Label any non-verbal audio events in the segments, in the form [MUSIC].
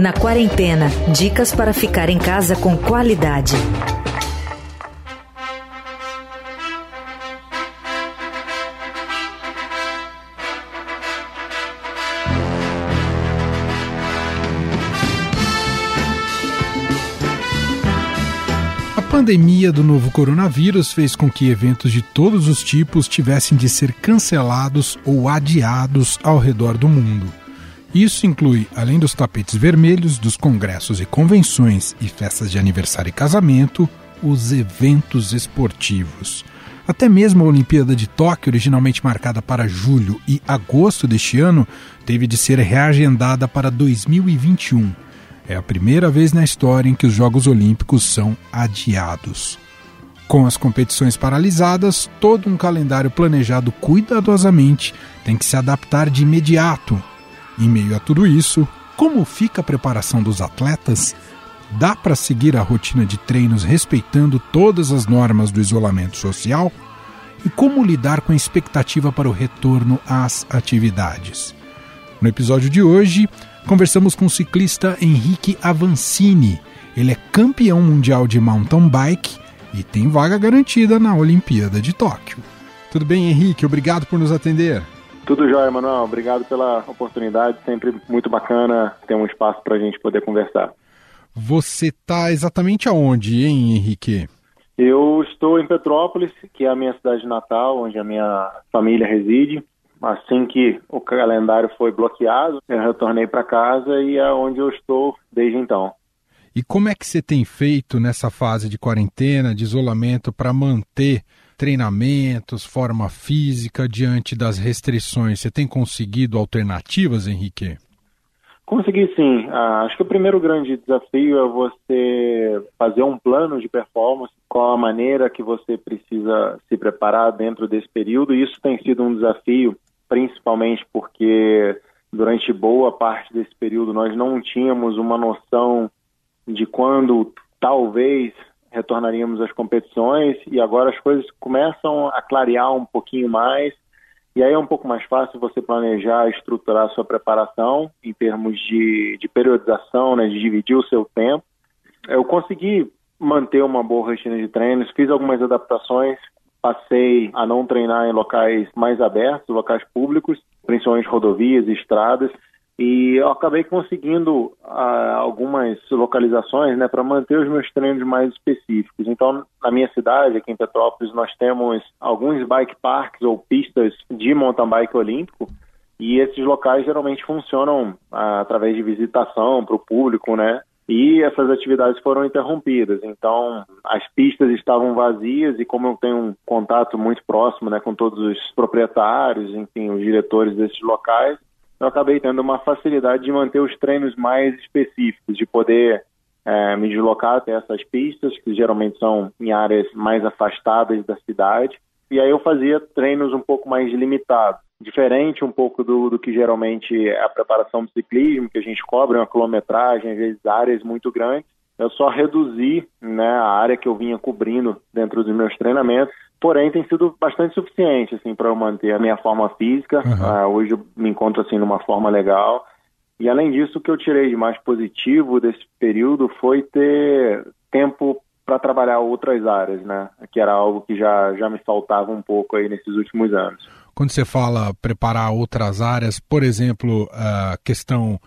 Na quarentena, dicas para ficar em casa com qualidade. A pandemia do novo coronavírus fez com que eventos de todos os tipos tivessem de ser cancelados ou adiados ao redor do mundo. Isso inclui, além dos tapetes vermelhos, dos congressos e convenções e festas de aniversário e casamento, os eventos esportivos. Até mesmo a Olimpíada de Tóquio, originalmente marcada para julho e agosto deste ano, teve de ser reagendada para 2021. É a primeira vez na história em que os Jogos Olímpicos são adiados. Com as competições paralisadas, todo um calendário planejado cuidadosamente tem que se adaptar de imediato. Em meio a tudo isso, como fica a preparação dos atletas? Dá para seguir a rotina de treinos respeitando todas as normas do isolamento social? E como lidar com a expectativa para o retorno às atividades? No episódio de hoje, conversamos com o ciclista Henrique Avancini. Ele é campeão mundial de mountain bike e tem vaga garantida na Olimpíada de Tóquio. Tudo bem, Henrique? Obrigado por nos atender. Tudo jóia, Manuel. Obrigado pela oportunidade. Sempre muito bacana ter um espaço para a gente poder conversar. Você está exatamente aonde, hein, Henrique? Eu estou em Petrópolis, que é a minha cidade natal, onde a minha família reside. Assim que o calendário foi bloqueado, eu retornei para casa e é onde eu estou desde então. E como é que você tem feito nessa fase de quarentena, de isolamento, para manter treinamentos, forma física diante das restrições? Você tem conseguido alternativas, Henrique? Consegui sim. Ah, acho que o primeiro grande desafio é você fazer um plano de performance, qual a maneira que você precisa se preparar dentro desse período. E isso tem sido um desafio, principalmente porque durante boa parte desse período nós não tínhamos uma noção de quando talvez retornaríamos às competições e agora as coisas começam a clarear um pouquinho mais e aí é um pouco mais fácil você planejar, estruturar a sua preparação em termos de, de periodização, né, de dividir o seu tempo. Eu consegui manter uma boa rotina de treinos, fiz algumas adaptações, passei a não treinar em locais mais abertos, locais públicos, principalmente rodovias e estradas, e eu acabei conseguindo ah, algumas localizações né, para manter os meus treinos mais específicos. Então, na minha cidade, aqui em Petrópolis, nós temos alguns bike parks ou pistas de mountain bike olímpico, e esses locais geralmente funcionam ah, através de visitação para o público, né? E essas atividades foram interrompidas. Então, as pistas estavam vazias e como eu tenho um contato muito próximo, né, com todos os proprietários, enfim, os diretores desses locais, eu acabei tendo uma facilidade de manter os treinos mais específicos, de poder é, me deslocar até essas pistas, que geralmente são em áreas mais afastadas da cidade. E aí eu fazia treinos um pouco mais limitados, diferente um pouco do, do que geralmente é a preparação do ciclismo, que a gente cobre uma quilometragem, às vezes áreas muito grandes. Eu só reduzi né, a área que eu vinha cobrindo dentro dos meus treinamentos porém tem sido bastante suficiente assim para eu manter a minha forma física. Uhum. Uh, hoje eu me encontro assim numa forma legal. E além disso, o que eu tirei de mais positivo desse período foi ter tempo para trabalhar outras áreas, né? Que era algo que já, já me faltava um pouco aí nesses últimos anos. Quando você fala preparar outras áreas, por exemplo, a questão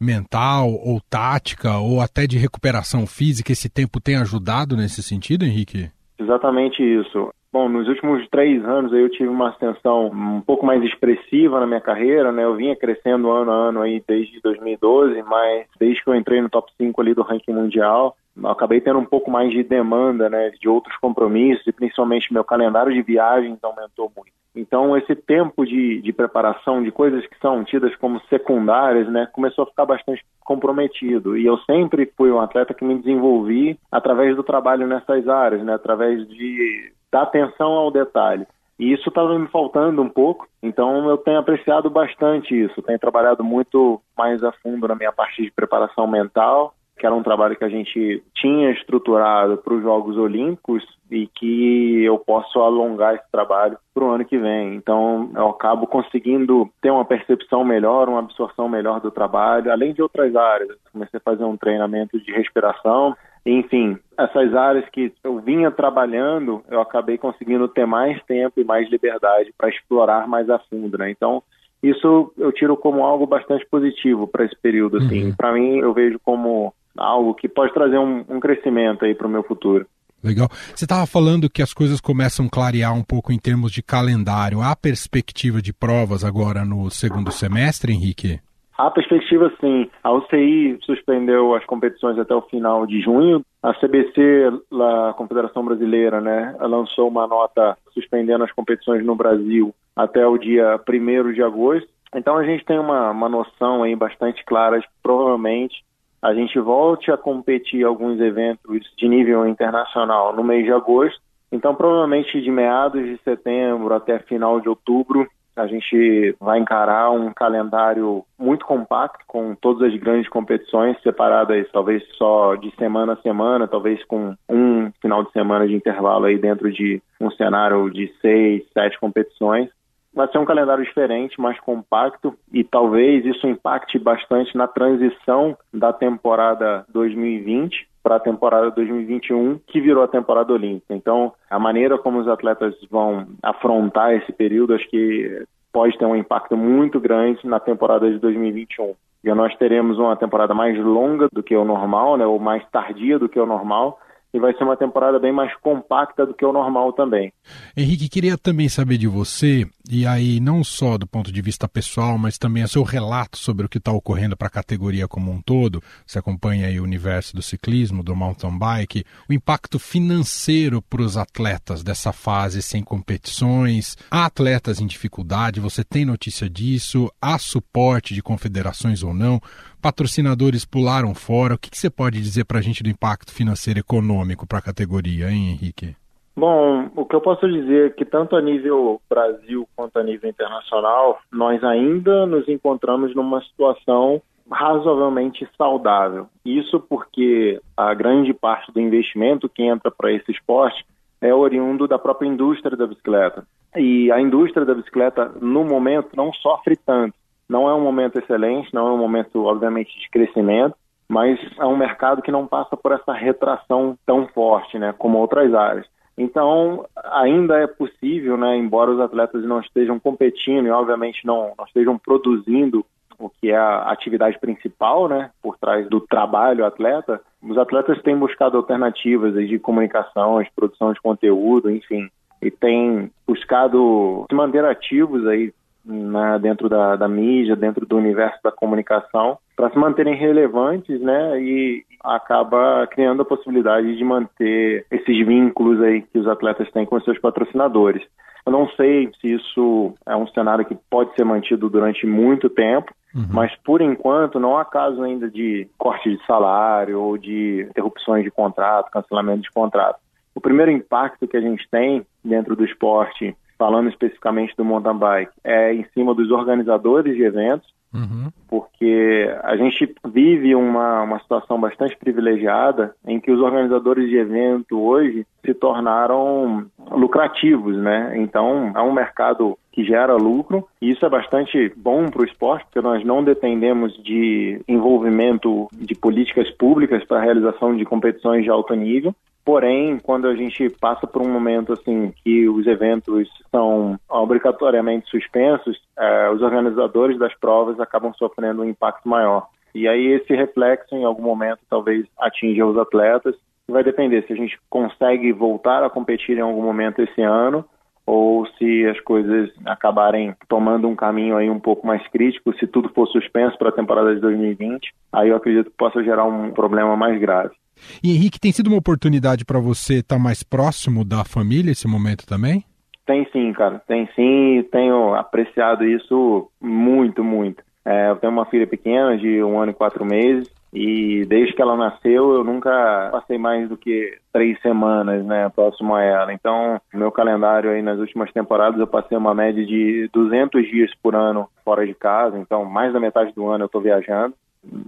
mental ou tática ou até de recuperação física, esse tempo tem ajudado nesse sentido, Henrique? Exatamente isso. Bom, nos últimos três anos eu tive uma ascensão um pouco mais expressiva na minha carreira, né? Eu vinha crescendo ano a ano aí desde 2012, mas desde que eu entrei no top 5 ali do ranking mundial, acabei tendo um pouco mais de demanda, né? De outros compromissos e principalmente meu calendário de viagens aumentou muito. Então, esse tempo de, de preparação de coisas que são tidas como secundárias, né, começou a ficar bastante comprometido. E eu sempre fui um atleta que me desenvolvi através do trabalho nessas áreas, né, através de dar atenção ao detalhe. E isso estava me faltando um pouco, então eu tenho apreciado bastante isso. Tenho trabalhado muito mais a fundo na minha parte de preparação mental, que era um trabalho que a gente tinha estruturado para os Jogos Olímpicos e que eu posso alongar esse trabalho para o ano que vem. Então, eu acabo conseguindo ter uma percepção melhor, uma absorção melhor do trabalho, além de outras áreas. Comecei a fazer um treinamento de respiração. Enfim, essas áreas que eu vinha trabalhando, eu acabei conseguindo ter mais tempo e mais liberdade para explorar mais a fundo, né? Então, isso eu tiro como algo bastante positivo para esse período, assim. Uhum. Para mim, eu vejo como algo que pode trazer um, um crescimento aí para o meu futuro. Legal. Você estava falando que as coisas começam a clarear um pouco em termos de calendário. Há perspectiva de provas agora no segundo semestre, Henrique? Há perspectiva sim. A UCI suspendeu as competições até o final de junho. A CBC, a Confederação Brasileira, né, lançou uma nota suspendendo as competições no Brasil até o dia 1 de agosto. Então a gente tem uma, uma noção aí bastante clara de que provavelmente a gente volte a competir alguns eventos de nível internacional no mês de agosto. Então, provavelmente de meados de setembro até final de outubro, a gente vai encarar um calendário muito compacto, com todas as grandes competições separadas, talvez só de semana a semana, talvez com um final de semana de intervalo aí dentro de um cenário de seis, sete competições vai ser um calendário diferente, mais compacto e talvez isso impacte bastante na transição da temporada 2020 para a temporada 2021, que virou a temporada olímpica. Então, a maneira como os atletas vão afrontar esse período, acho que pode ter um impacto muito grande na temporada de 2021. E nós teremos uma temporada mais longa do que o normal, né, ou mais tardia do que o normal, e vai ser uma temporada bem mais compacta do que o normal também. Henrique, queria também saber de você, e aí não só do ponto de vista pessoal, mas também o seu relato sobre o que está ocorrendo para a categoria como um todo. Você acompanha aí o universo do ciclismo, do mountain bike, o impacto financeiro para os atletas dessa fase sem competições. Há atletas em dificuldade, você tem notícia disso? Há suporte de confederações ou não? Patrocinadores pularam fora. O que, que você pode dizer para a gente do impacto financeiro econômico para a categoria, hein, Henrique? Bom, o que eu posso dizer é que tanto a nível Brasil quanto a nível internacional, nós ainda nos encontramos numa situação razoavelmente saudável. Isso porque a grande parte do investimento que entra para esse esporte é oriundo da própria indústria da bicicleta. E a indústria da bicicleta, no momento, não sofre tanto. Não é um momento excelente, não é um momento, obviamente, de crescimento, mas é um mercado que não passa por essa retração tão forte, né, como outras áreas. Então, ainda é possível, né, embora os atletas não estejam competindo e, obviamente, não, não estejam produzindo o que é a atividade principal, né, por trás do trabalho atleta, os atletas têm buscado alternativas de comunicação, de produção de conteúdo, enfim, e têm buscado se manter ativos aí né, dentro da, da mídia, dentro do universo da comunicação, para se manterem relevantes, né, e acaba criando a possibilidade de manter esses vínculos aí que os atletas têm com seus patrocinadores. Eu não sei se isso é um cenário que pode ser mantido durante muito tempo, uhum. mas por enquanto não há caso ainda de corte de salário ou de interrupções de contrato, cancelamento de contrato. O primeiro impacto que a gente tem dentro do esporte falando especificamente do mountain bike, é em cima dos organizadores de eventos, uhum. porque a gente vive uma, uma situação bastante privilegiada em que os organizadores de evento hoje se tornaram lucrativos, né? Então é um mercado que gera lucro e isso é bastante bom para o esporte, porque nós não dependemos de envolvimento de políticas públicas para a realização de competições de alto nível Porém, quando a gente passa por um momento assim que os eventos são obrigatoriamente suspensos, é, os organizadores das provas acabam sofrendo um impacto maior. E aí esse reflexo, em algum momento, talvez atinja os atletas. Vai depender se a gente consegue voltar a competir em algum momento esse ano ou se as coisas acabarem tomando um caminho aí um pouco mais crítico, se tudo for suspenso para a temporada de 2020, aí eu acredito que possa gerar um problema mais grave. E Henrique, tem sido uma oportunidade para você estar tá mais próximo da família esse momento também? Tem sim, cara. Tem sim. Tenho apreciado isso muito, muito. É, eu tenho uma filha pequena de um ano e quatro meses e desde que ela nasceu eu nunca passei mais do que três semanas, né, próximo a ela. Então, meu calendário aí nas últimas temporadas eu passei uma média de 200 dias por ano fora de casa. Então, mais da metade do ano eu estou viajando.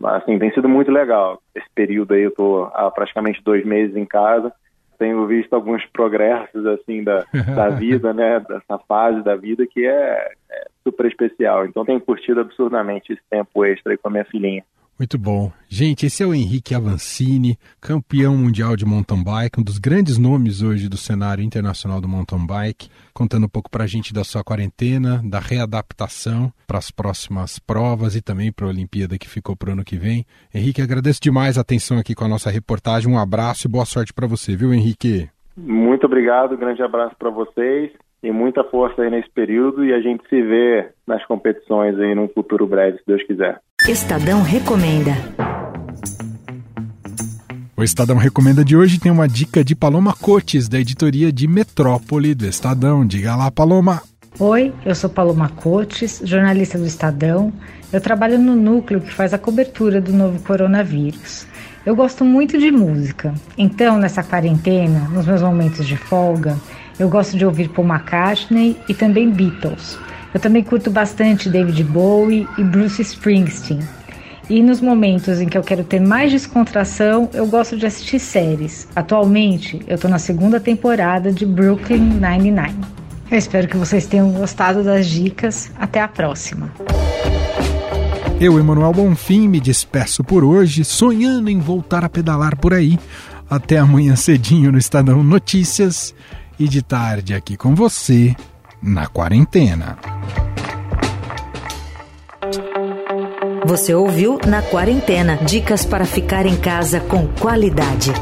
Assim, tem sido muito legal. Esse período aí eu estou há praticamente dois meses em casa, tenho visto alguns progressos assim da, [LAUGHS] da vida, né, dessa fase da vida que é, é super especial. Então tenho curtido absurdamente esse tempo extra aí com a minha filhinha. Muito bom. Gente, esse é o Henrique Avancini, campeão mundial de mountain bike, um dos grandes nomes hoje do cenário internacional do mountain bike, contando um pouco para a gente da sua quarentena, da readaptação para as próximas provas e também para a Olimpíada que ficou para o ano que vem. Henrique, agradeço demais a atenção aqui com a nossa reportagem. Um abraço e boa sorte para você, viu, Henrique? Muito obrigado, grande abraço para vocês e muita força aí nesse período e a gente se vê nas competições aí num futuro breve, se Deus quiser. Estadão Recomenda. O Estadão Recomenda de hoje tem uma dica de Paloma Cotes, da editoria de Metrópole do Estadão. Diga lá, Paloma. Oi, eu sou Paloma Cotes, jornalista do Estadão. Eu trabalho no núcleo que faz a cobertura do novo coronavírus. Eu gosto muito de música, então nessa quarentena, nos meus momentos de folga, eu gosto de ouvir Paul McCartney e também Beatles. Eu também curto bastante David Bowie e Bruce Springsteen. E nos momentos em que eu quero ter mais descontração, eu gosto de assistir séries. Atualmente, eu estou na segunda temporada de Brooklyn Nine-Nine. Eu espero que vocês tenham gostado das dicas. Até a próxima. Eu, Emanuel Bonfim, me despeço por hoje, sonhando em voltar a pedalar por aí. Até amanhã cedinho no Estadão Notícias e de tarde aqui com você na quarentena. Você ouviu Na Quarentena dicas para ficar em casa com qualidade.